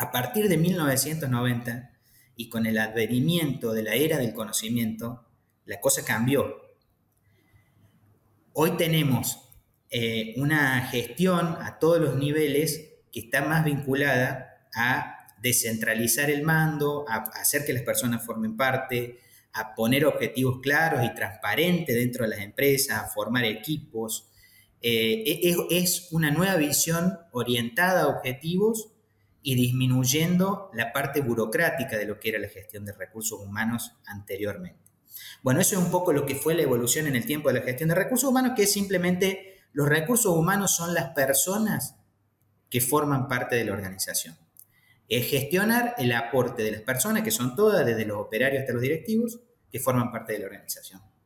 A partir de 1990 y con el advenimiento de la era del conocimiento, la cosa cambió. Hoy tenemos eh, una gestión a todos los niveles que está más vinculada a descentralizar el mando, a hacer que las personas formen parte, a poner objetivos claros y transparentes dentro de las empresas, a formar equipos. Eh, e, es, una nueva visión orientada a objetivos y disminuyendo la parte burocrática de lo que era la gestión de recursos humanos anteriormente. Bueno, eso es un poco lo que fue la evolución en el tiempo de la gestión de recursos humanos, que es simplemente los recursos humanos son las personas que forman parte de la organización. Es gestionar el aporte de las personas, que son todas, desde los operarios hasta los directivos, que forman parte de la organización.